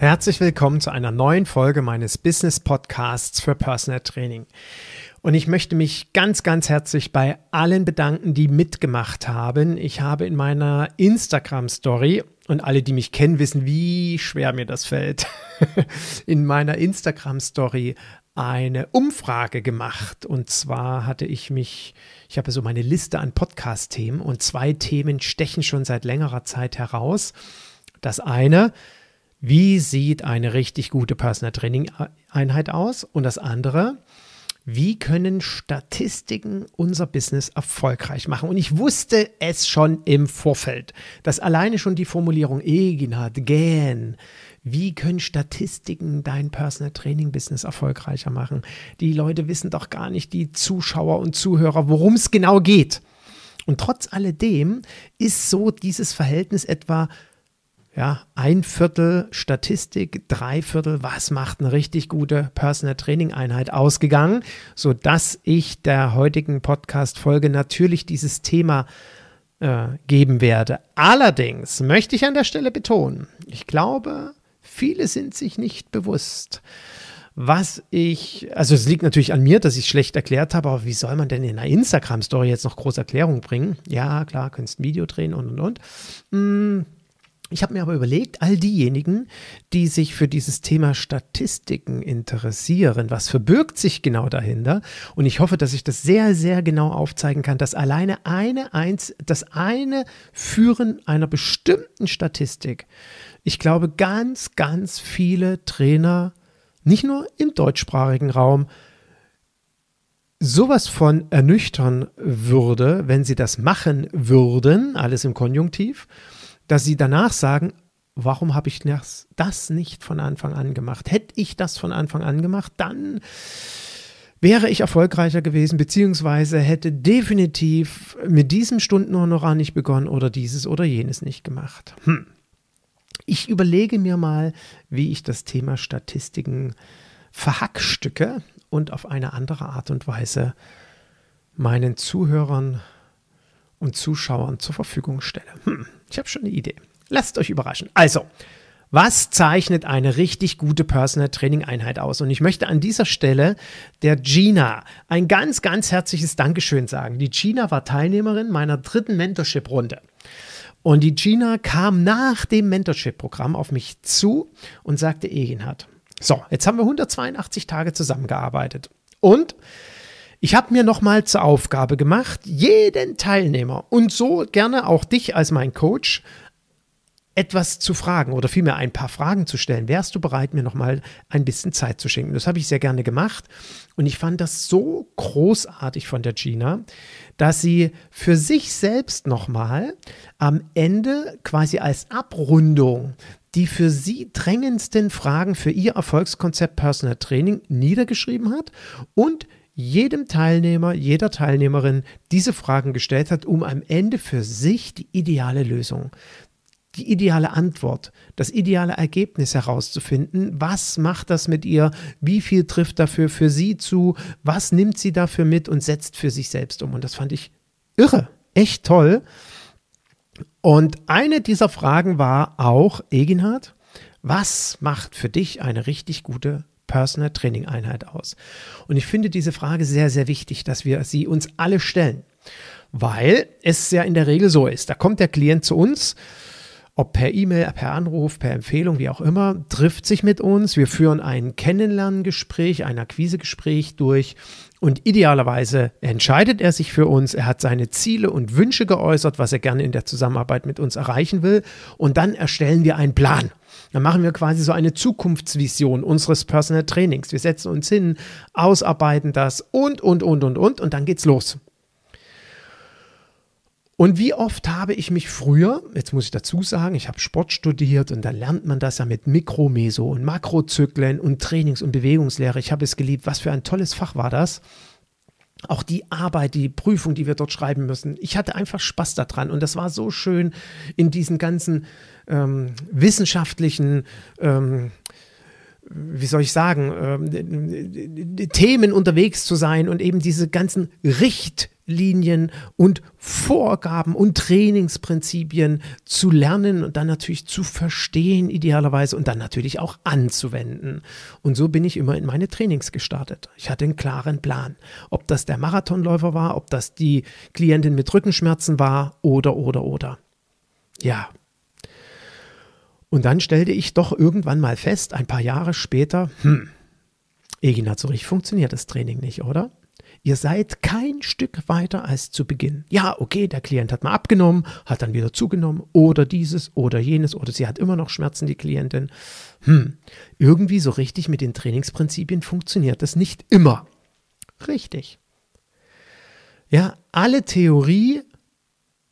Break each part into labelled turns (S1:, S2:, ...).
S1: Herzlich willkommen zu einer neuen Folge meines Business Podcasts für Personal Training. Und ich möchte mich ganz, ganz herzlich bei allen bedanken, die mitgemacht haben. Ich habe in meiner Instagram-Story, und alle, die mich kennen, wissen, wie schwer mir das fällt, in meiner Instagram-Story eine Umfrage gemacht. Und zwar hatte ich mich, ich habe so meine Liste an Podcast-Themen und zwei Themen stechen schon seit längerer Zeit heraus. Das eine, wie sieht eine richtig gute Personal Training Einheit aus? Und das andere, wie können Statistiken unser Business erfolgreich machen? Und ich wusste es schon im Vorfeld, dass alleine schon die Formulierung Eginhard, gähn, wie können Statistiken dein Personal Training Business erfolgreicher machen? Die Leute wissen doch gar nicht, die Zuschauer und Zuhörer, worum es genau geht. Und trotz alledem ist so dieses Verhältnis etwa ja, ein Viertel Statistik, drei Viertel, was macht eine richtig gute Personal Training Einheit ausgegangen, sodass ich der heutigen Podcast-Folge natürlich dieses Thema äh, geben werde. Allerdings möchte ich an der Stelle betonen, ich glaube, viele sind sich nicht bewusst, was ich, also es liegt natürlich an mir, dass ich es schlecht erklärt habe, aber wie soll man denn in einer Instagram-Story jetzt noch große Erklärung bringen? Ja, klar, könntest ein Video drehen und und und. Hm, ich habe mir aber überlegt, all diejenigen, die sich für dieses Thema Statistiken interessieren, was verbirgt sich genau dahinter? Und ich hoffe, dass ich das sehr, sehr genau aufzeigen kann, dass alleine eine, eins, das eine Führen einer bestimmten Statistik, ich glaube, ganz, ganz viele Trainer, nicht nur im deutschsprachigen Raum, sowas von ernüchtern würde, wenn sie das machen würden, alles im Konjunktiv dass sie danach sagen, warum habe ich das, das nicht von Anfang an gemacht? Hätte ich das von Anfang an gemacht, dann wäre ich erfolgreicher gewesen, beziehungsweise hätte definitiv mit diesem Stundenhonorar nicht begonnen oder dieses oder jenes nicht gemacht. Hm. Ich überlege mir mal, wie ich das Thema Statistiken verhackstücke und auf eine andere Art und Weise meinen Zuhörern und Zuschauern zur Verfügung stelle. Hm, ich habe schon eine Idee. Lasst euch überraschen. Also, was zeichnet eine richtig gute Personal Training Einheit aus? Und ich möchte an dieser Stelle der Gina ein ganz, ganz herzliches Dankeschön sagen. Die Gina war Teilnehmerin meiner dritten Mentorship-Runde. Und die Gina kam nach dem Mentorship-Programm auf mich zu und sagte, Egenhard, so, jetzt haben wir 182 Tage zusammengearbeitet. Und ich habe mir nochmal zur Aufgabe gemacht, jeden Teilnehmer und so gerne auch dich als mein Coach etwas zu fragen oder vielmehr ein paar Fragen zu stellen. Wärst du bereit, mir nochmal ein bisschen Zeit zu schenken? Das habe ich sehr gerne gemacht und ich fand das so großartig von der Gina, dass sie für sich selbst nochmal am Ende quasi als Abrundung die für sie drängendsten Fragen für ihr Erfolgskonzept Personal Training niedergeschrieben hat und jedem Teilnehmer, jeder Teilnehmerin diese Fragen gestellt hat, um am Ende für sich die ideale Lösung, die ideale Antwort, das ideale Ergebnis herauszufinden. Was macht das mit ihr? Wie viel trifft dafür für sie zu? Was nimmt sie dafür mit und setzt für sich selbst um? Und das fand ich irre, echt toll. Und eine dieser Fragen war auch, Eginhard, was macht für dich eine richtig gute Personal Training Einheit aus? Und ich finde diese Frage sehr, sehr wichtig, dass wir sie uns alle stellen, weil es ja in der Regel so ist. Da kommt der Klient zu uns, ob per E-Mail, per Anruf, per Empfehlung, wie auch immer, trifft sich mit uns. Wir führen ein Kennenlerngespräch, ein Akquisegespräch durch und idealerweise entscheidet er sich für uns. Er hat seine Ziele und Wünsche geäußert, was er gerne in der Zusammenarbeit mit uns erreichen will. Und dann erstellen wir einen Plan. Dann machen wir quasi so eine Zukunftsvision unseres Personal Trainings. Wir setzen uns hin, ausarbeiten das und, und, und, und, und, und dann geht's los. Und wie oft habe ich mich früher, jetzt muss ich dazu sagen, ich habe Sport studiert und da lernt man das ja mit Mikro, Meso und Makrozyklen und Trainings- und Bewegungslehre. Ich habe es geliebt. Was für ein tolles Fach war das? Auch die Arbeit, die Prüfung, die wir dort schreiben müssen. Ich hatte einfach Spaß daran und das war so schön in diesen ganzen ähm, wissenschaftlichen ähm, wie soll ich sagen, ähm, Themen unterwegs zu sein und eben diese ganzen Richtlinien und Vorgaben und Trainingsprinzipien zu lernen und dann natürlich zu verstehen idealerweise und dann natürlich auch anzuwenden. Und so bin ich immer in meine Trainings gestartet. Ich hatte einen klaren Plan. Ob das der Marathonläufer war, ob das die Klientin mit Rückenschmerzen war oder, oder, oder. Ja, und dann stellte ich doch irgendwann mal fest, ein paar Jahre später, hm, Egina, so richtig funktioniert das Training nicht, oder? Ihr seid kein Stück weiter als zu Beginn. Ja, okay, der Klient hat mal abgenommen, hat dann wieder zugenommen oder dieses oder jenes oder sie hat immer noch Schmerzen, die Klientin. Hm, irgendwie so richtig mit den Trainingsprinzipien funktioniert das nicht immer. Richtig. Ja, alle Theorie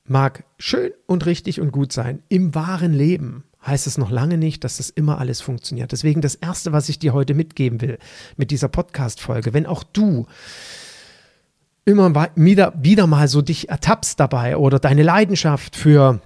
S1: mag schön und richtig und gut sein. Im wahren Leben heißt es noch lange nicht, dass das immer alles funktioniert. Deswegen das Erste, was ich dir heute mitgeben will mit dieser Podcast-Folge, wenn auch du immer wieder, wieder mal so dich ertappst dabei oder deine Leidenschaft für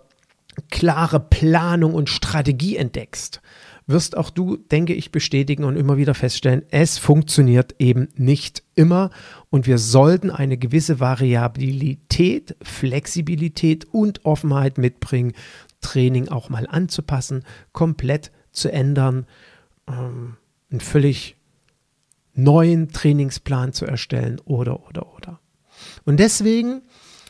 S1: klare Planung und Strategie entdeckst, wirst auch du, denke ich, bestätigen und immer wieder feststellen, es funktioniert eben nicht immer und wir sollten eine gewisse Variabilität, Flexibilität und Offenheit mitbringen, Training auch mal anzupassen, komplett zu ändern, ähm, einen völlig neuen Trainingsplan zu erstellen oder, oder, oder. Und deswegen,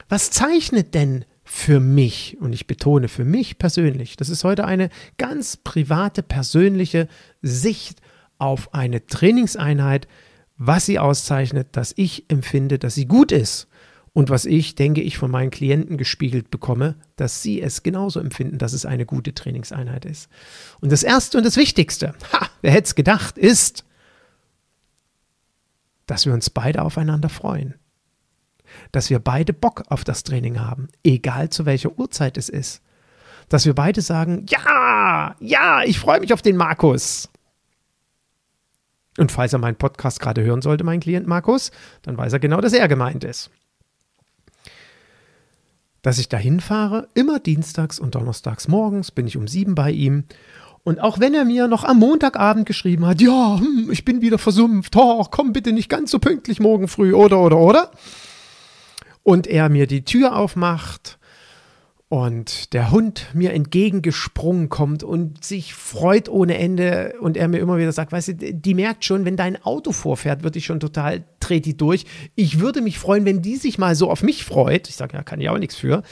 S1: was zeichnet denn für mich, und ich betone für mich persönlich, das ist heute eine ganz private, persönliche Sicht auf eine Trainingseinheit, was sie auszeichnet, dass ich empfinde, dass sie gut ist und was ich, denke ich, von meinen Klienten gespiegelt bekomme, dass sie es genauso empfinden, dass es eine gute Trainingseinheit ist. Und das Erste und das Wichtigste, ha, wer hätte es gedacht, ist, dass wir uns beide aufeinander freuen. Dass wir beide Bock auf das Training haben, egal zu welcher Uhrzeit es ist. Dass wir beide sagen, ja, ja, ich freue mich auf den Markus. Und falls er meinen Podcast gerade hören sollte, mein Klient Markus, dann weiß er genau, dass er gemeint ist dass ich dahin fahre, immer dienstags und donnerstags morgens bin ich um sieben bei ihm. Und auch wenn er mir noch am Montagabend geschrieben hat, ja, hm, ich bin wieder versumpft, oh, komm bitte nicht ganz so pünktlich morgen früh, oder, oder, oder. Und er mir die Tür aufmacht und der Hund mir entgegengesprungen kommt und sich freut ohne Ende und er mir immer wieder sagt, weißt du, die merkt schon, wenn dein Auto vorfährt, wird die schon total, dreht die durch. Ich würde mich freuen, wenn die sich mal so auf mich freut. Ich sage, ja, kann ich auch nichts für.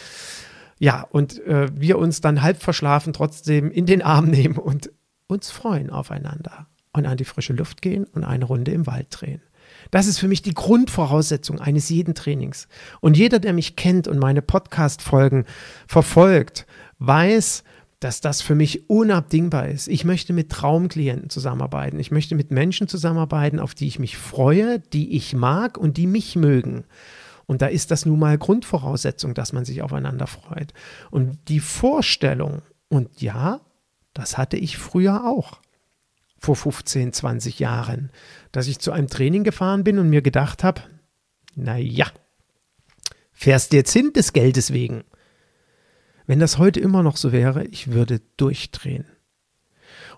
S1: Ja, und äh, wir uns dann halb verschlafen trotzdem in den Arm nehmen und uns freuen aufeinander und an die frische Luft gehen und eine Runde im Wald drehen. Das ist für mich die Grundvoraussetzung eines jeden Trainings. Und jeder, der mich kennt und meine Podcast-Folgen verfolgt, weiß, dass das für mich unabdingbar ist. Ich möchte mit Traumklienten zusammenarbeiten. Ich möchte mit Menschen zusammenarbeiten, auf die ich mich freue, die ich mag und die mich mögen. Und da ist das nun mal Grundvoraussetzung, dass man sich aufeinander freut. Und die Vorstellung, und ja, das hatte ich früher auch vor 15, 20 Jahren, dass ich zu einem Training gefahren bin und mir gedacht habe, naja, fährst jetzt hin des Geldes wegen. Wenn das heute immer noch so wäre, ich würde durchdrehen.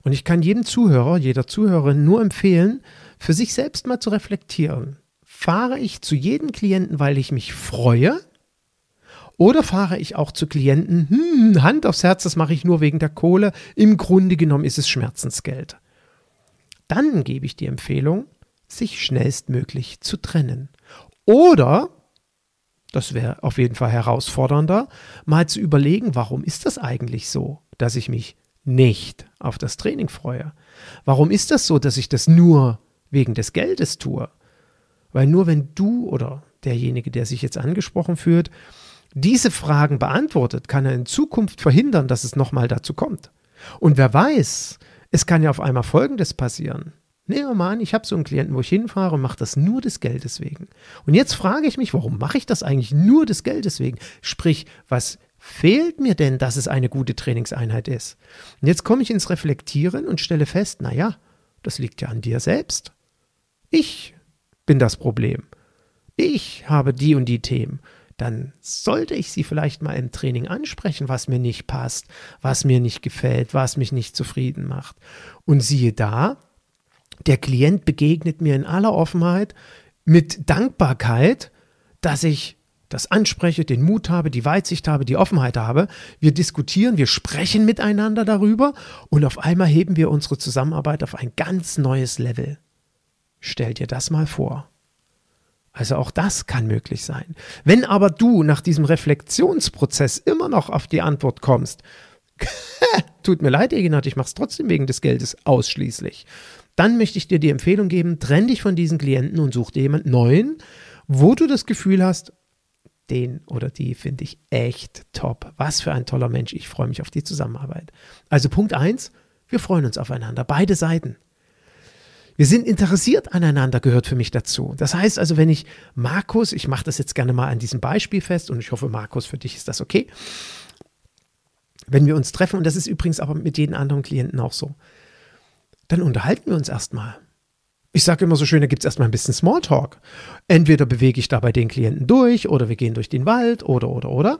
S1: Und ich kann jedem Zuhörer, jeder Zuhörerin nur empfehlen, für sich selbst mal zu reflektieren. Fahre ich zu jedem Klienten, weil ich mich freue? Oder fahre ich auch zu Klienten, hm, Hand aufs Herz, das mache ich nur wegen der Kohle. Im Grunde genommen ist es Schmerzensgeld dann gebe ich die Empfehlung, sich schnellstmöglich zu trennen. Oder, das wäre auf jeden Fall herausfordernder, mal zu überlegen, warum ist das eigentlich so, dass ich mich nicht auf das Training freue? Warum ist das so, dass ich das nur wegen des Geldes tue? Weil nur wenn du oder derjenige, der sich jetzt angesprochen fühlt, diese Fragen beantwortet, kann er in Zukunft verhindern, dass es nochmal dazu kommt. Und wer weiß, es kann ja auf einmal Folgendes passieren. Nehmen wir mal an, ich habe so einen Klienten, wo ich hinfahre und mache das nur des Geldes wegen. Und jetzt frage ich mich, warum mache ich das eigentlich nur des Geldes wegen? Sprich, was fehlt mir denn, dass es eine gute Trainingseinheit ist? Und jetzt komme ich ins Reflektieren und stelle fest, naja, das liegt ja an dir selbst. Ich bin das Problem. Ich habe die und die Themen dann sollte ich sie vielleicht mal im Training ansprechen, was mir nicht passt, was mir nicht gefällt, was mich nicht zufrieden macht. Und siehe da, der Klient begegnet mir in aller Offenheit mit Dankbarkeit, dass ich das anspreche, den Mut habe, die Weitsicht habe, die Offenheit habe. Wir diskutieren, wir sprechen miteinander darüber und auf einmal heben wir unsere Zusammenarbeit auf ein ganz neues Level. Stell dir das mal vor. Also auch das kann möglich sein. Wenn aber du nach diesem Reflexionsprozess immer noch auf die Antwort kommst, tut mir leid, Egenhard, ich mache es trotzdem wegen des Geldes ausschließlich, dann möchte ich dir die Empfehlung geben, trenn dich von diesen Klienten und such dir jemanden neuen, wo du das Gefühl hast, den oder die finde ich echt top. Was für ein toller Mensch. Ich freue mich auf die Zusammenarbeit. Also Punkt 1, wir freuen uns aufeinander, beide Seiten. Wir sind interessiert aneinander, gehört für mich dazu. Das heißt also, wenn ich Markus, ich mache das jetzt gerne mal an diesem Beispiel fest und ich hoffe, Markus, für dich ist das okay. Wenn wir uns treffen, und das ist übrigens aber mit jedem anderen Klienten auch so, dann unterhalten wir uns erstmal. Ich sage immer so schön, da gibt es erstmal ein bisschen Smalltalk. Entweder bewege ich da bei den Klienten durch oder wir gehen durch den Wald oder, oder, oder.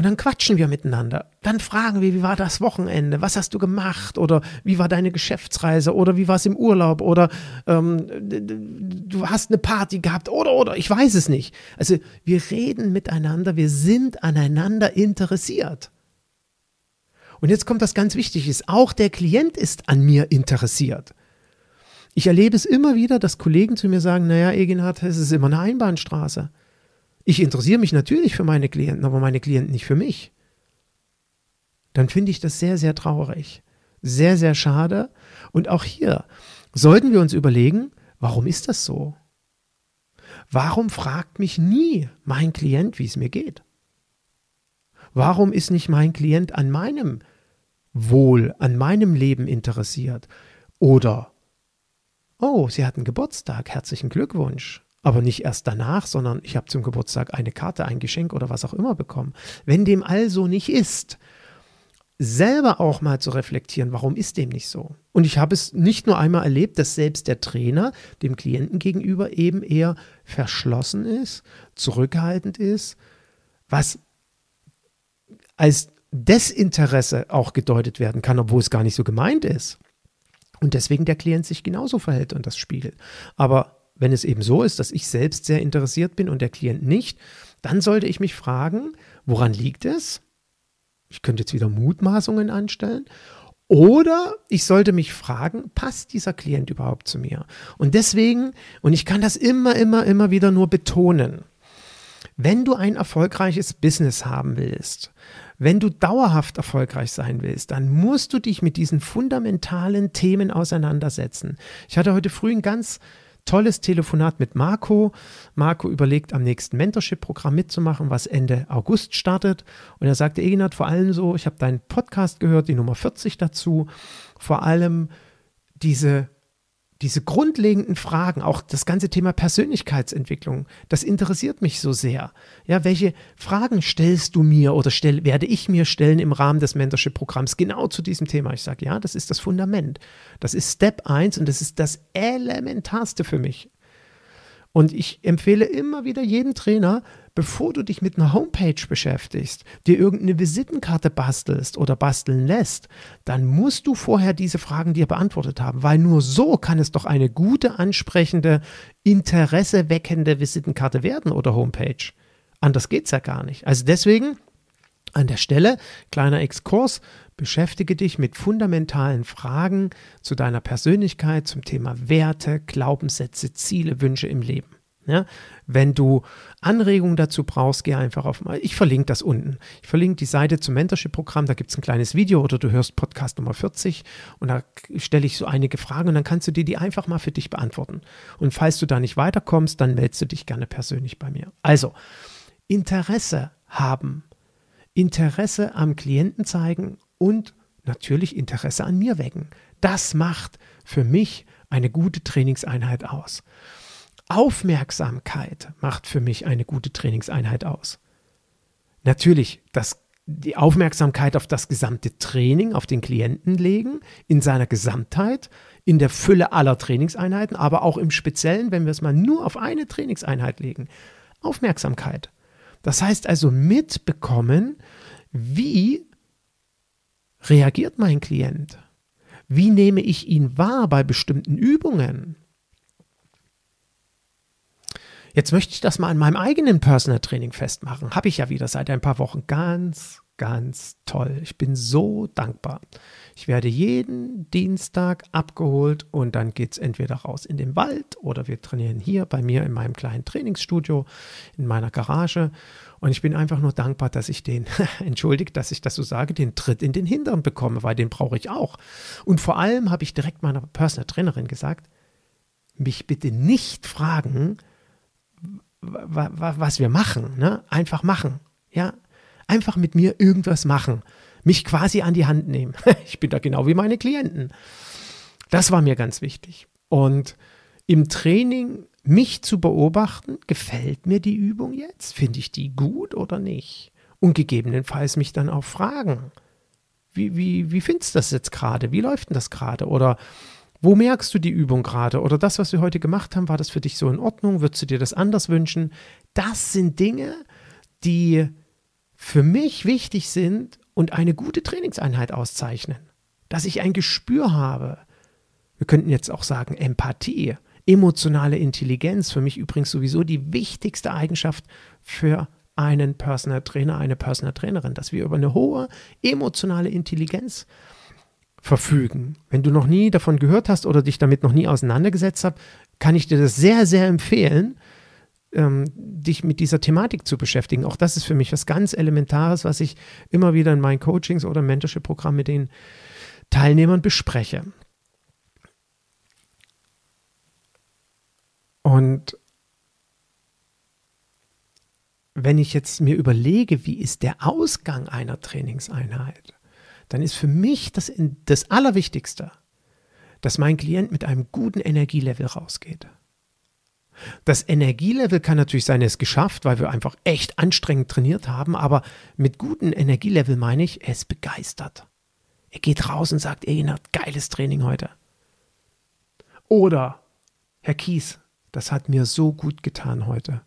S1: Und dann quatschen wir miteinander. Dann fragen wir, wie war das Wochenende? Was hast du gemacht? Oder wie war deine Geschäftsreise? Oder wie war es im Urlaub? Oder ähm, du hast eine Party gehabt? Oder, oder, ich weiß es nicht. Also wir reden miteinander, wir sind aneinander interessiert. Und jetzt kommt das ganz Wichtige, auch der Klient ist an mir interessiert. Ich erlebe es immer wieder, dass Kollegen zu mir sagen, naja, Egenhard, es ist immer eine Einbahnstraße. Ich interessiere mich natürlich für meine Klienten, aber meine Klienten nicht für mich. Dann finde ich das sehr, sehr traurig. Sehr, sehr schade. Und auch hier sollten wir uns überlegen, warum ist das so? Warum fragt mich nie mein Klient, wie es mir geht? Warum ist nicht mein Klient an meinem Wohl, an meinem Leben interessiert? Oder, oh, Sie hatten Geburtstag, herzlichen Glückwunsch. Aber nicht erst danach, sondern ich habe zum Geburtstag eine Karte, ein Geschenk oder was auch immer bekommen. Wenn dem also nicht ist, selber auch mal zu reflektieren, warum ist dem nicht so? Und ich habe es nicht nur einmal erlebt, dass selbst der Trainer dem Klienten gegenüber eben eher verschlossen ist, zurückhaltend ist, was als Desinteresse auch gedeutet werden kann, obwohl es gar nicht so gemeint ist. Und deswegen der Klient sich genauso verhält und das spiegelt. Aber wenn es eben so ist, dass ich selbst sehr interessiert bin und der Klient nicht, dann sollte ich mich fragen, woran liegt es? Ich könnte jetzt wieder Mutmaßungen anstellen. Oder ich sollte mich fragen, passt dieser Klient überhaupt zu mir? Und deswegen, und ich kann das immer, immer, immer wieder nur betonen, wenn du ein erfolgreiches Business haben willst, wenn du dauerhaft erfolgreich sein willst, dann musst du dich mit diesen fundamentalen Themen auseinandersetzen. Ich hatte heute früh ein ganz tolles Telefonat mit Marco. Marco überlegt, am nächsten Mentorship-Programm mitzumachen, was Ende August startet. Und er sagte, Eginat, vor allem so, ich habe deinen Podcast gehört, die Nummer 40 dazu, vor allem diese diese grundlegenden Fragen, auch das ganze Thema Persönlichkeitsentwicklung, das interessiert mich so sehr. Ja, welche Fragen stellst du mir oder stell, werde ich mir stellen im Rahmen des Mentorship-Programms genau zu diesem Thema? Ich sage, ja, das ist das Fundament. Das ist Step 1 und das ist das Elementarste für mich. Und ich empfehle immer wieder jedem Trainer, bevor du dich mit einer Homepage beschäftigst, dir irgendeine Visitenkarte bastelst oder basteln lässt, dann musst du vorher diese Fragen dir beantwortet haben, weil nur so kann es doch eine gute, ansprechende, interesseweckende Visitenkarte werden oder Homepage. Anders geht es ja gar nicht. Also deswegen an der Stelle, kleiner Exkurs, beschäftige dich mit fundamentalen Fragen zu deiner Persönlichkeit, zum Thema Werte, Glaubenssätze, Ziele, Wünsche im Leben. Ja, wenn du Anregungen dazu brauchst, geh einfach auf, ich verlinke das unten. Ich verlinke die Seite zum Mentorship-Programm, da gibt es ein kleines Video oder du hörst Podcast Nummer 40 und da stelle ich so einige Fragen und dann kannst du dir die einfach mal für dich beantworten. Und falls du da nicht weiterkommst, dann meldest du dich gerne persönlich bei mir. Also, Interesse haben Interesse am Klienten zeigen und natürlich Interesse an mir wecken. Das macht für mich eine gute Trainingseinheit aus. Aufmerksamkeit macht für mich eine gute Trainingseinheit aus. Natürlich, das, die Aufmerksamkeit auf das gesamte Training, auf den Klienten legen, in seiner Gesamtheit, in der Fülle aller Trainingseinheiten, aber auch im Speziellen, wenn wir es mal nur auf eine Trainingseinheit legen. Aufmerksamkeit. Das heißt also mitbekommen, wie reagiert mein Klient? Wie nehme ich ihn wahr bei bestimmten Übungen? Jetzt möchte ich das mal an meinem eigenen Personal Training festmachen. Habe ich ja wieder seit ein paar Wochen ganz, ganz toll. Ich bin so dankbar. Ich werde jeden Dienstag abgeholt und dann geht es entweder raus in den Wald oder wir trainieren hier bei mir in meinem kleinen Trainingsstudio, in meiner Garage. Und ich bin einfach nur dankbar, dass ich den, entschuldigt, dass ich das so sage, den Tritt in den Hintern bekomme, weil den brauche ich auch. Und vor allem habe ich direkt meiner Personal Trainerin gesagt, mich bitte nicht fragen, was wir machen. Ne? Einfach machen. Ja, einfach mit mir irgendwas machen. Mich quasi an die Hand nehmen. Ich bin da genau wie meine Klienten. Das war mir ganz wichtig. Und im Training mich zu beobachten, gefällt mir die Übung jetzt? Finde ich die gut oder nicht? Und gegebenenfalls mich dann auch fragen, wie, wie, wie findest du das jetzt gerade? Wie läuft denn das gerade? Oder wo merkst du die Übung gerade? Oder das, was wir heute gemacht haben, war das für dich so in Ordnung? Würdest du dir das anders wünschen? Das sind Dinge, die für mich wichtig sind und eine gute Trainingseinheit auszeichnen. Dass ich ein Gespür habe. Wir könnten jetzt auch sagen Empathie, emotionale Intelligenz. Für mich übrigens sowieso die wichtigste Eigenschaft für einen Personal Trainer, eine Personal Trainerin, dass wir über eine hohe emotionale Intelligenz verfügen. Wenn du noch nie davon gehört hast oder dich damit noch nie auseinandergesetzt hast, kann ich dir das sehr, sehr empfehlen, ähm, dich mit dieser Thematik zu beschäftigen. Auch das ist für mich was ganz Elementares, was ich immer wieder in meinen Coachings oder Mentorship-Programmen mit den Teilnehmern bespreche. Und wenn ich jetzt mir überlege, wie ist der Ausgang einer Trainingseinheit, dann ist für mich das, das Allerwichtigste, dass mein Klient mit einem guten Energielevel rausgeht. Das Energielevel kann natürlich sein, es ist geschafft, weil wir einfach echt anstrengend trainiert haben, aber mit gutem Energielevel meine ich, er ist begeistert. Er geht raus und sagt, ey, geiles Training heute. Oder, Herr Kies, das hat mir so gut getan heute.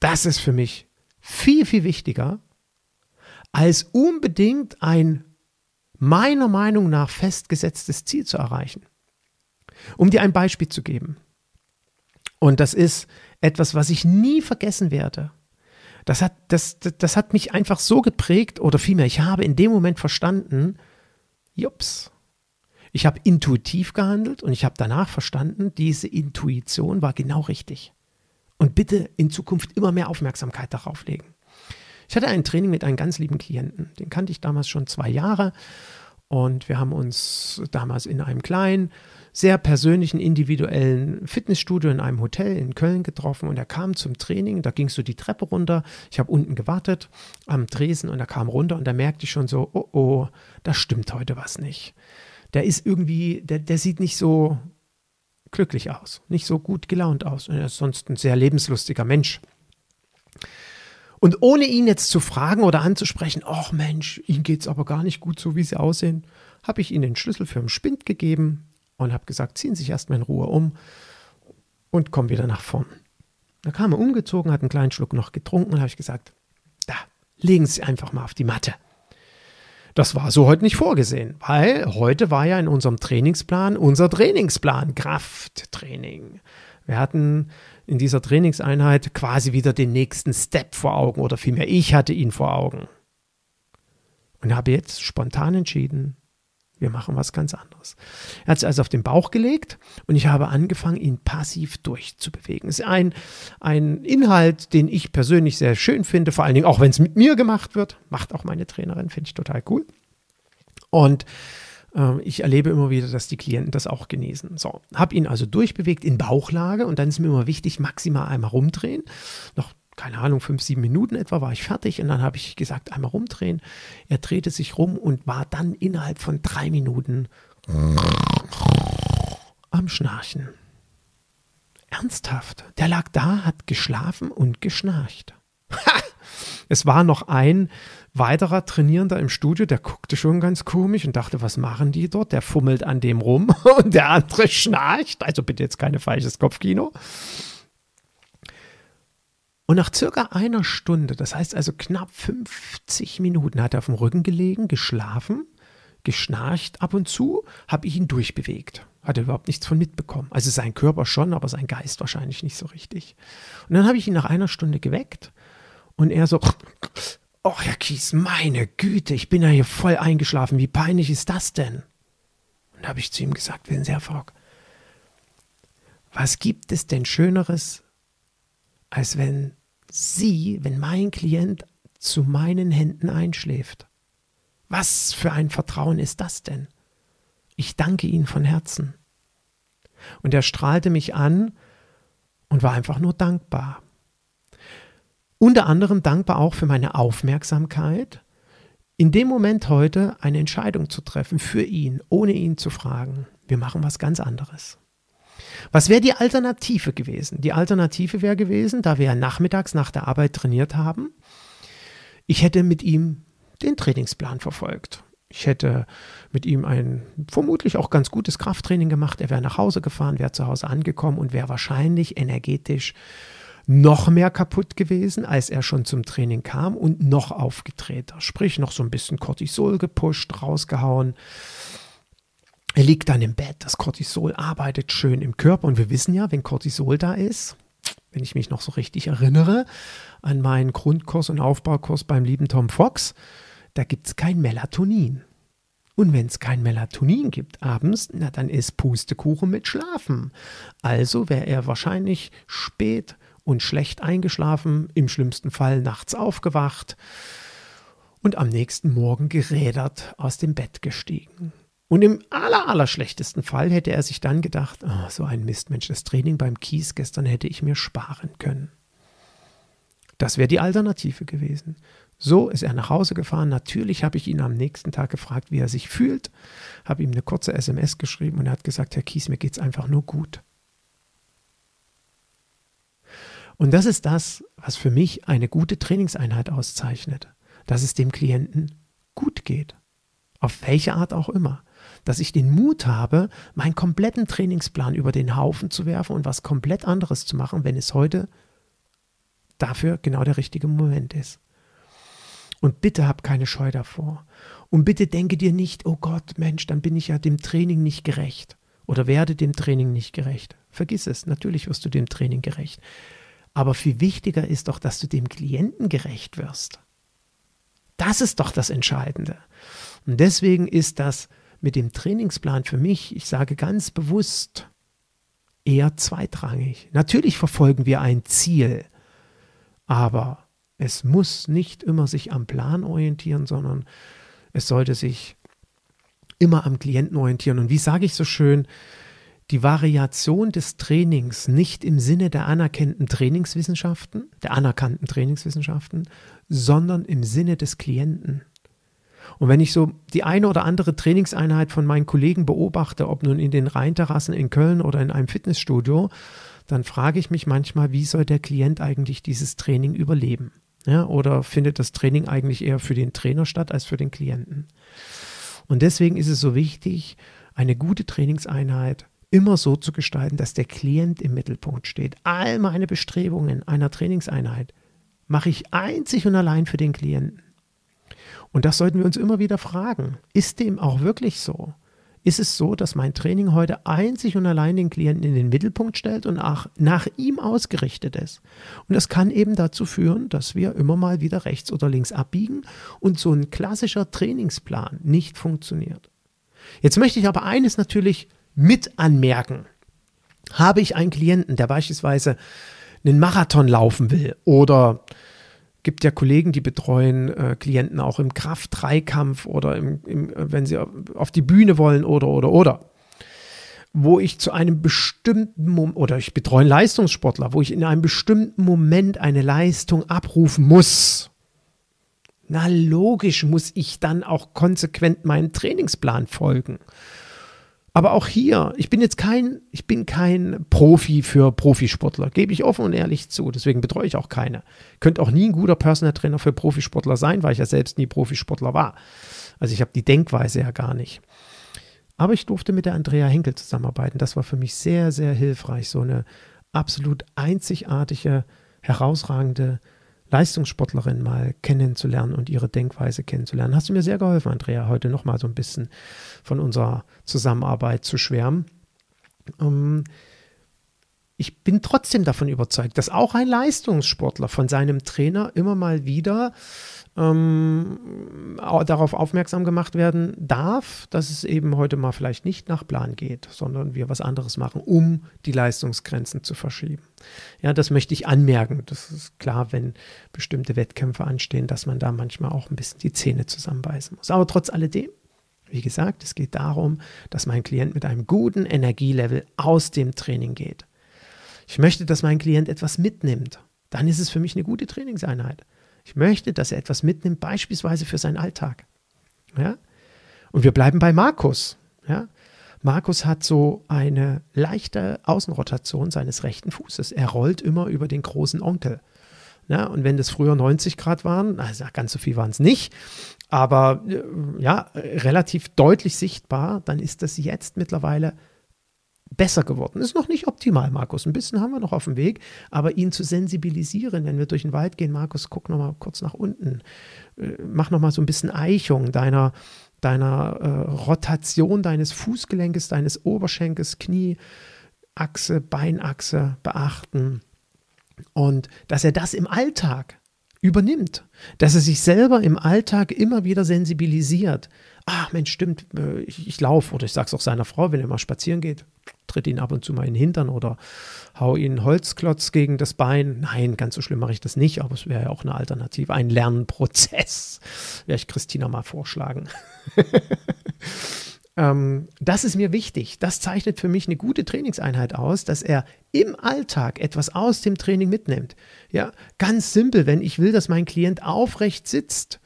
S1: Das ist für mich viel, viel wichtiger, als unbedingt ein meiner Meinung nach festgesetztes Ziel zu erreichen. Um dir ein Beispiel zu geben. Und das ist etwas, was ich nie vergessen werde. Das hat, das, das, das hat mich einfach so geprägt, oder vielmehr, ich habe in dem Moment verstanden, jups, ich habe intuitiv gehandelt und ich habe danach verstanden, diese Intuition war genau richtig. Und bitte in Zukunft immer mehr Aufmerksamkeit darauf legen. Ich hatte ein Training mit einem ganz lieben Klienten. Den kannte ich damals schon zwei Jahre. Und wir haben uns damals in einem kleinen, sehr persönlichen, individuellen Fitnessstudio in einem Hotel in Köln getroffen. Und er kam zum Training, da ging so die Treppe runter. Ich habe unten gewartet am Tresen und er kam runter und da merkte ich schon so, oh oh, da stimmt heute was nicht. Der ist irgendwie, der, der sieht nicht so glücklich aus, nicht so gut gelaunt aus. Und er ist sonst ein sehr lebenslustiger Mensch. Und ohne ihn jetzt zu fragen oder anzusprechen, ach Mensch, geht es aber gar nicht gut, so wie Sie aussehen, habe ich Ihnen den Schlüssel für den Spind gegeben und habe gesagt, ziehen Sie sich erstmal in Ruhe um und kommen wieder nach vorn. Da kam er umgezogen, hat einen kleinen Schluck noch getrunken und habe ich gesagt, da, legen Sie einfach mal auf die Matte. Das war so heute nicht vorgesehen, weil heute war ja in unserem Trainingsplan unser Trainingsplan, Krafttraining. Wir hatten in dieser Trainingseinheit quasi wieder den nächsten Step vor Augen oder vielmehr ich hatte ihn vor Augen. Und habe jetzt spontan entschieden, wir machen was ganz anderes. Er hat sich also auf den Bauch gelegt und ich habe angefangen, ihn passiv durchzubewegen. Es ist ein, ein Inhalt, den ich persönlich sehr schön finde, vor allen Dingen auch wenn es mit mir gemacht wird. Macht auch meine Trainerin, finde ich total cool. Und ähm, ich erlebe immer wieder, dass die Klienten das auch genießen. So, habe ihn also durchbewegt in Bauchlage und dann ist mir immer wichtig, maximal einmal rumdrehen, noch keine Ahnung, fünf, sieben Minuten etwa war ich fertig und dann habe ich gesagt, einmal rumdrehen. Er drehte sich rum und war dann innerhalb von drei Minuten am Schnarchen. Ernsthaft, der lag da, hat geschlafen und geschnarcht. Es war noch ein weiterer Trainierender im Studio, der guckte schon ganz komisch und dachte, was machen die dort? Der fummelt an dem rum und der andere schnarcht. Also bitte jetzt keine falsches Kopfkino. Und nach circa einer Stunde, das heißt also knapp 50 Minuten, hat er auf dem Rücken gelegen, geschlafen, geschnarcht ab und zu, habe ich ihn durchbewegt. Hat er überhaupt nichts von mitbekommen. Also sein Körper schon, aber sein Geist wahrscheinlich nicht so richtig. Und dann habe ich ihn nach einer Stunde geweckt und er so, oh Herr Kies, meine Güte, ich bin ja hier voll eingeschlafen. Wie peinlich ist das denn? Und da habe ich zu ihm gesagt, wissen Sie, Herr Fogg, was gibt es denn Schöneres als wenn sie, wenn mein Klient zu meinen Händen einschläft. Was für ein Vertrauen ist das denn? Ich danke Ihnen von Herzen. Und er strahlte mich an und war einfach nur dankbar. Unter anderem dankbar auch für meine Aufmerksamkeit, in dem Moment heute eine Entscheidung zu treffen für ihn, ohne ihn zu fragen. Wir machen was ganz anderes. Was wäre die Alternative gewesen? Die Alternative wäre gewesen, da wir ja nachmittags nach der Arbeit trainiert haben, ich hätte mit ihm den Trainingsplan verfolgt. Ich hätte mit ihm ein vermutlich auch ganz gutes Krafttraining gemacht. Er wäre nach Hause gefahren, wäre zu Hause angekommen und wäre wahrscheinlich energetisch noch mehr kaputt gewesen, als er schon zum Training kam und noch aufgetreter. Sprich, noch so ein bisschen Cortisol gepusht, rausgehauen. Er liegt dann im Bett, das Cortisol arbeitet schön im Körper und wir wissen ja, wenn Cortisol da ist, wenn ich mich noch so richtig erinnere an meinen Grundkurs und Aufbaukurs beim lieben Tom Fox, da gibt es kein Melatonin. Und wenn es kein Melatonin gibt abends, na dann ist Pustekuchen mit Schlafen. Also wäre er wahrscheinlich spät und schlecht eingeschlafen, im schlimmsten Fall nachts aufgewacht und am nächsten Morgen gerädert aus dem Bett gestiegen. Und im aller, aller schlechtesten Fall hätte er sich dann gedacht, oh, so ein Mistmensch, das Training beim Kies gestern hätte ich mir sparen können. Das wäre die Alternative gewesen. So ist er nach Hause gefahren. Natürlich habe ich ihn am nächsten Tag gefragt, wie er sich fühlt, habe ihm eine kurze SMS geschrieben und er hat gesagt, Herr Kies, mir geht es einfach nur gut. Und das ist das, was für mich eine gute Trainingseinheit auszeichnet, dass es dem Klienten gut geht. Auf welche Art auch immer dass ich den Mut habe, meinen kompletten Trainingsplan über den Haufen zu werfen und was komplett anderes zu machen, wenn es heute dafür genau der richtige Moment ist. Und bitte hab keine Scheu davor. Und bitte denke dir nicht, oh Gott, Mensch, dann bin ich ja dem Training nicht gerecht oder werde dem Training nicht gerecht. Vergiss es, natürlich wirst du dem Training gerecht. Aber viel wichtiger ist doch, dass du dem Klienten gerecht wirst. Das ist doch das Entscheidende. Und deswegen ist das mit dem Trainingsplan für mich, ich sage ganz bewusst, eher zweitrangig. Natürlich verfolgen wir ein Ziel, aber es muss nicht immer sich am Plan orientieren, sondern es sollte sich immer am Klienten orientieren. Und wie sage ich so schön, die Variation des Trainings nicht im Sinne der anerkannten Trainingswissenschaften, der anerkannten Trainingswissenschaften, sondern im Sinne des Klienten. Und wenn ich so die eine oder andere Trainingseinheit von meinen Kollegen beobachte, ob nun in den Rheinterrassen in Köln oder in einem Fitnessstudio, dann frage ich mich manchmal, wie soll der Klient eigentlich dieses Training überleben? Ja, oder findet das Training eigentlich eher für den Trainer statt als für den Klienten? Und deswegen ist es so wichtig, eine gute Trainingseinheit immer so zu gestalten, dass der Klient im Mittelpunkt steht. All meine Bestrebungen einer Trainingseinheit mache ich einzig und allein für den Klienten. Und das sollten wir uns immer wieder fragen. Ist dem auch wirklich so? Ist es so, dass mein Training heute einzig und allein den Klienten in den Mittelpunkt stellt und auch nach ihm ausgerichtet ist? Und das kann eben dazu führen, dass wir immer mal wieder rechts oder links abbiegen und so ein klassischer Trainingsplan nicht funktioniert. Jetzt möchte ich aber eines natürlich mit anmerken. Habe ich einen Klienten, der beispielsweise einen Marathon laufen will oder gibt ja Kollegen, die betreuen äh, Klienten auch im Kraft-Dreikampf oder im, im, wenn sie auf die Bühne wollen oder, oder, oder. wo ich zu einem bestimmten Moment, oder ich betreue Leistungssportler, wo ich in einem bestimmten Moment eine Leistung abrufen muss. Na logisch muss ich dann auch konsequent meinen Trainingsplan folgen. Aber auch hier, ich bin jetzt kein, ich bin kein Profi für Profisportler, gebe ich offen und ehrlich zu. Deswegen betreue ich auch keine. Könnte auch nie ein guter Personal Trainer für Profisportler sein, weil ich ja selbst nie Profisportler war. Also ich habe die Denkweise ja gar nicht. Aber ich durfte mit der Andrea Henkel zusammenarbeiten. Das war für mich sehr, sehr hilfreich. So eine absolut einzigartige, herausragende Leistungssportlerin mal kennenzulernen und ihre Denkweise kennenzulernen. Hast du mir sehr geholfen, Andrea, heute nochmal so ein bisschen von unserer Zusammenarbeit zu schwärmen. Ähm, ich bin trotzdem davon überzeugt, dass auch ein Leistungssportler von seinem Trainer immer mal wieder ähm, darauf aufmerksam gemacht werden darf, dass es eben heute mal vielleicht nicht nach Plan geht, sondern wir was anderes machen, um die Leistungsgrenzen zu verschieben. Ja, das möchte ich anmerken. Das ist klar, wenn bestimmte Wettkämpfe anstehen, dass man da manchmal auch ein bisschen die Zähne zusammenbeißen muss. Aber trotz alledem, wie gesagt, es geht darum, dass mein Klient mit einem guten Energielevel aus dem Training geht. Ich möchte, dass mein Klient etwas mitnimmt. Dann ist es für mich eine gute Trainingseinheit. Ich möchte, dass er etwas mitnimmt, beispielsweise für seinen Alltag. Ja? Und wir bleiben bei Markus. Ja? Markus hat so eine leichte Außenrotation seines rechten Fußes. Er rollt immer über den großen Onkel. Ja, und wenn das früher 90 Grad waren, also ganz so viel waren es nicht, aber äh, ja, relativ deutlich sichtbar, dann ist das jetzt mittlerweile besser geworden. Ist noch nicht optimal, Markus. Ein bisschen haben wir noch auf dem Weg, aber ihn zu sensibilisieren, wenn wir durch den Wald gehen, Markus, guck noch mal kurz nach unten. Äh, mach noch mal so ein bisschen Eichung deiner, deiner äh, Rotation deines Fußgelenkes, deines Oberschenkels, Knieachse, Beinachse beachten. Und dass er das im Alltag übernimmt, dass er sich selber im Alltag immer wieder sensibilisiert. Ach Mensch, stimmt, äh, ich, ich laufe oder ich sage es auch seiner Frau, wenn er mal spazieren geht, tritt ihn ab und zu mal in den Hintern oder hau ihn Holzklotz gegen das Bein. Nein, ganz so schlimm mache ich das nicht, aber es wäre ja auch eine Alternative, ein Lernprozess. Werde ich Christina mal vorschlagen. ähm, das ist mir wichtig. Das zeichnet für mich eine gute Trainingseinheit aus, dass er im Alltag etwas aus dem Training mitnimmt. Ja, ganz simpel, wenn ich will, dass mein Klient aufrecht sitzt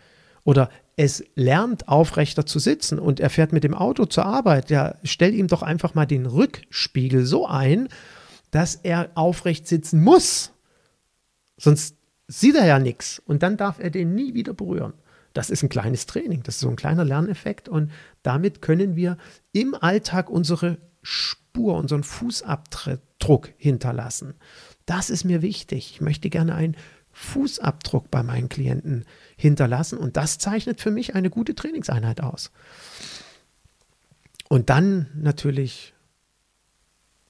S1: oder es lernt, aufrechter zu sitzen und er fährt mit dem Auto zur Arbeit, ja, stell ihm doch einfach mal den Rückspiegel so ein, dass er aufrecht sitzen muss. Sonst sieht er ja nichts und dann darf er den nie wieder berühren. Das ist ein kleines Training, das ist so ein kleiner Lerneffekt und damit können wir im Alltag unsere Spur, unseren Fußabdruck hinterlassen. Das ist mir wichtig. Ich möchte gerne einen Fußabdruck bei meinen Klienten hinterlassen. Und das zeichnet für mich eine gute Trainingseinheit aus. Und dann natürlich,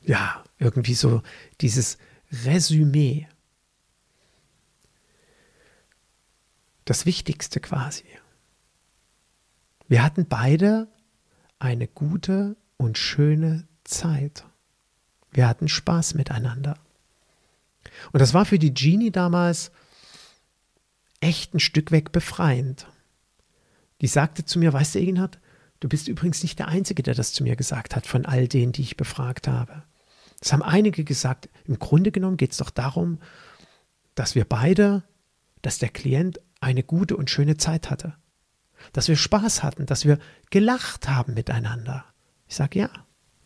S1: ja, irgendwie so dieses Resümee. Das Wichtigste quasi. Wir hatten beide eine gute und schöne Zeit. Wir hatten Spaß miteinander. Und das war für die Genie damals echt ein Stück weg befreiend. Die sagte zu mir, weißt du, Egenhard, du bist übrigens nicht der Einzige, der das zu mir gesagt hat, von all denen, die ich befragt habe. Es haben einige gesagt, im Grunde genommen geht es doch darum, dass wir beide, dass der Klient eine gute und schöne Zeit hatte. Dass wir Spaß hatten, dass wir gelacht haben miteinander. Ich sage, ja,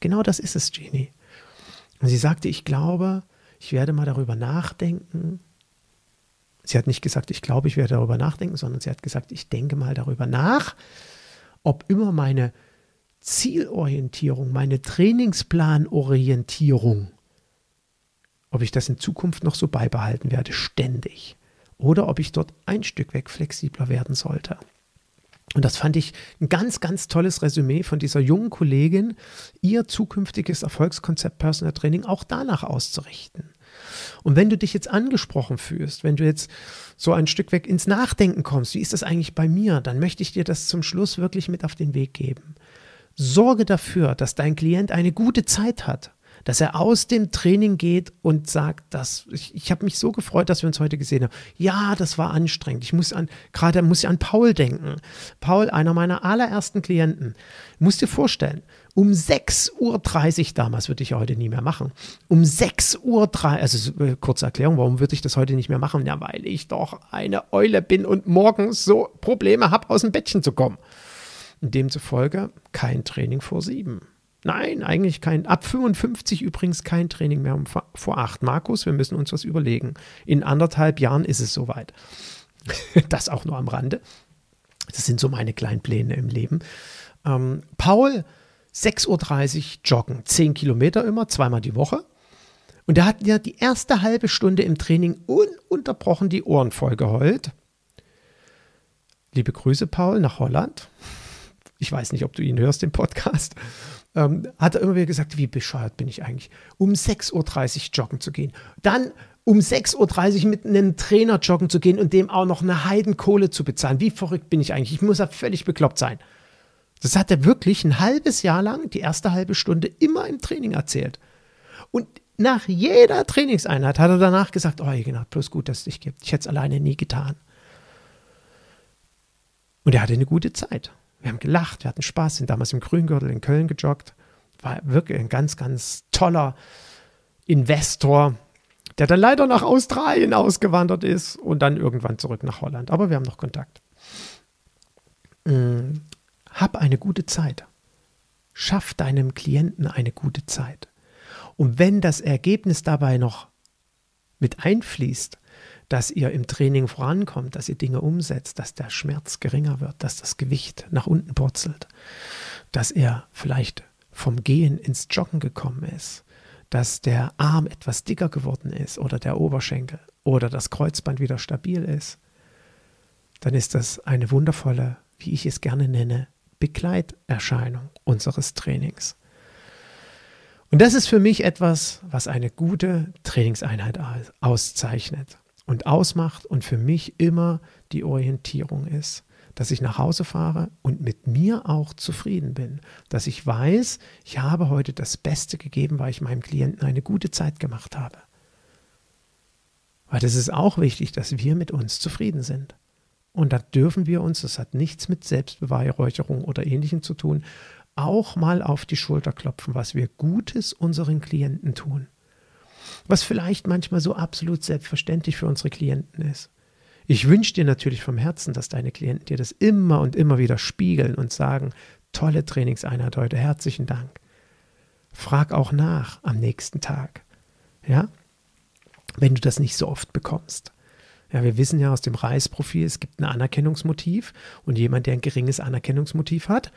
S1: genau das ist es, Jeannie. Und sie sagte, ich glaube, ich werde mal darüber nachdenken, Sie hat nicht gesagt, ich glaube, ich werde darüber nachdenken, sondern sie hat gesagt, ich denke mal darüber nach, ob immer meine Zielorientierung, meine Trainingsplanorientierung, ob ich das in Zukunft noch so beibehalten werde, ständig. Oder ob ich dort ein Stück weg flexibler werden sollte. Und das fand ich ein ganz, ganz tolles Resümee von dieser jungen Kollegin, ihr zukünftiges Erfolgskonzept Personal Training auch danach auszurichten. Und wenn du dich jetzt angesprochen fühlst, wenn du jetzt so ein Stück weg ins Nachdenken kommst, wie ist das eigentlich bei mir, dann möchte ich dir das zum Schluss wirklich mit auf den Weg geben. Sorge dafür, dass dein Klient eine gute Zeit hat, dass er aus dem Training geht und sagt, dass ich, ich habe mich so gefreut, dass wir uns heute gesehen haben. Ja, das war anstrengend. Ich muss an, gerade muss ich an Paul denken. Paul, einer meiner allerersten Klienten. Muss dir vorstellen, um 6.30 Uhr damals würde ich ja heute nie mehr machen. Um 6.30 Uhr, also äh, kurze Erklärung, warum würde ich das heute nicht mehr machen? Ja, weil ich doch eine Eule bin und morgens so Probleme habe, aus dem Bettchen zu kommen. Demzufolge kein Training vor sieben. Nein, eigentlich kein. Ab 55 übrigens kein Training mehr um, vor acht. Markus, wir müssen uns was überlegen. In anderthalb Jahren ist es soweit. das auch nur am Rande. Das sind so meine kleinen Pläne im Leben. Ähm, Paul, 6.30 Uhr joggen, 10 Kilometer immer, zweimal die Woche. Und er hat ja die erste halbe Stunde im Training ununterbrochen die Ohren voll geheult. Liebe Grüße, Paul, nach Holland. Ich weiß nicht, ob du ihn hörst, den Podcast ähm, hat er immer wieder gesagt, wie bescheuert bin ich eigentlich, um 6.30 Uhr joggen zu gehen. Dann um 6.30 Uhr mit einem Trainer joggen zu gehen und dem auch noch eine Heidenkohle zu bezahlen. Wie verrückt bin ich eigentlich? Ich muss ja völlig bekloppt sein. Das hat er wirklich ein halbes Jahr lang, die erste halbe Stunde, immer im Training erzählt. Und nach jeder Trainingseinheit hat er danach gesagt, oh, genau, bloß gut, dass es dich gibt. Ich hätte es alleine nie getan. Und er hatte eine gute Zeit. Wir haben gelacht, wir hatten Spaß, sind damals im Grüngürtel in Köln gejoggt. War wirklich ein ganz, ganz toller Investor, der dann leider nach Australien ausgewandert ist und dann irgendwann zurück nach Holland. Aber wir haben noch Kontakt. Hm, hab eine gute Zeit. Schaff deinem Klienten eine gute Zeit. Und wenn das Ergebnis dabei noch mit einfließt, dass ihr im Training vorankommt, dass ihr Dinge umsetzt, dass der Schmerz geringer wird, dass das Gewicht nach unten purzelt, dass er vielleicht vom Gehen ins Joggen gekommen ist, dass der Arm etwas dicker geworden ist oder der Oberschenkel oder das Kreuzband wieder stabil ist, dann ist das eine wundervolle, wie ich es gerne nenne, Begleiterscheinung unseres Trainings. Und das ist für mich etwas, was eine gute Trainingseinheit auszeichnet und ausmacht und für mich immer die Orientierung ist, dass ich nach Hause fahre und mit mir auch zufrieden bin, dass ich weiß, ich habe heute das Beste gegeben, weil ich meinem Klienten eine gute Zeit gemacht habe. Weil das ist auch wichtig, dass wir mit uns zufrieden sind. Und da dürfen wir uns, das hat nichts mit Selbstbeweihräucherung oder ähnlichem zu tun, auch mal auf die Schulter klopfen, was wir Gutes unseren Klienten tun was vielleicht manchmal so absolut selbstverständlich für unsere Klienten ist. Ich wünsche dir natürlich vom Herzen, dass deine Klienten dir das immer und immer wieder spiegeln und sagen, tolle Trainingseinheit heute, herzlichen Dank. Frag auch nach am nächsten Tag. Ja? Wenn du das nicht so oft bekommst. Ja, wir wissen ja aus dem Reisprofil, es gibt ein Anerkennungsmotiv und jemand, der ein geringes Anerkennungsmotiv hat,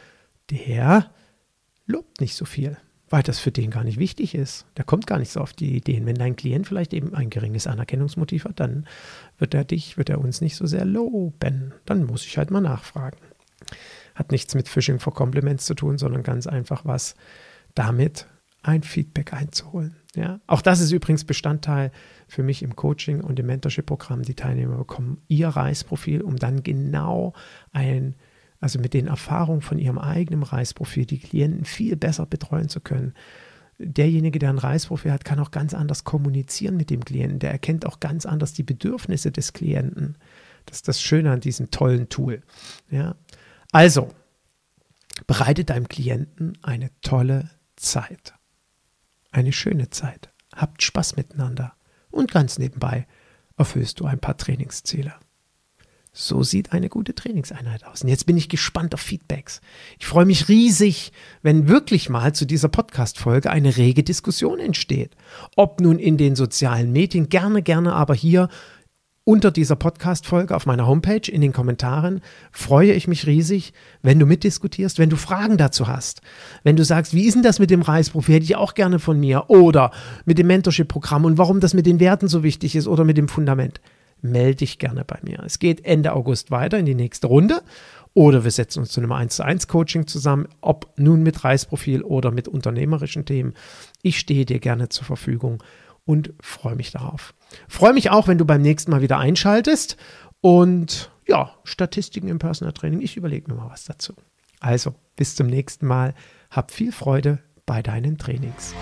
S1: der lobt nicht so viel weil das für den gar nicht wichtig ist. Der kommt gar nicht so auf die Ideen. Wenn dein Klient vielleicht eben ein geringes Anerkennungsmotiv hat, dann wird er dich, wird er uns nicht so sehr loben. Dann muss ich halt mal nachfragen. Hat nichts mit Phishing for Compliments zu tun, sondern ganz einfach was damit ein Feedback einzuholen. Ja, auch das ist übrigens Bestandteil für mich im Coaching und im Mentorship-Programm. Die Teilnehmer bekommen ihr Reisprofil, um dann genau ein also mit den Erfahrungen von ihrem eigenen Reisprofil, die Klienten viel besser betreuen zu können. Derjenige, der ein Reisprofil hat, kann auch ganz anders kommunizieren mit dem Klienten. Der erkennt auch ganz anders die Bedürfnisse des Klienten. Das ist das Schöne an diesem tollen Tool. Ja. Also, bereite deinem Klienten eine tolle Zeit. Eine schöne Zeit. Habt Spaß miteinander. Und ganz nebenbei erfüllst du ein paar Trainingsziele. So sieht eine gute Trainingseinheit aus. Und jetzt bin ich gespannt auf Feedbacks. Ich freue mich riesig, wenn wirklich mal zu dieser Podcast-Folge eine rege Diskussion entsteht. Ob nun in den sozialen Medien, gerne, gerne aber hier unter dieser Podcast-Folge auf meiner Homepage in den Kommentaren freue ich mich riesig, wenn du mitdiskutierst, wenn du Fragen dazu hast. Wenn du sagst, wie ist denn das mit dem Reisprofi? Hätte ich auch gerne von mir. Oder mit dem Mentorship-Programm und warum das mit den Werten so wichtig ist oder mit dem Fundament melde dich gerne bei mir. Es geht Ende August weiter in die nächste Runde oder wir setzen uns zu einem 1 zu 1 Coaching zusammen, ob nun mit Reisprofil oder mit unternehmerischen Themen. Ich stehe dir gerne zur Verfügung und freue mich darauf. Freue mich auch, wenn du beim nächsten Mal wieder einschaltest und ja, Statistiken im Personal Training. Ich überlege mir mal was dazu. Also, bis zum nächsten Mal. Hab viel Freude bei deinen Trainings.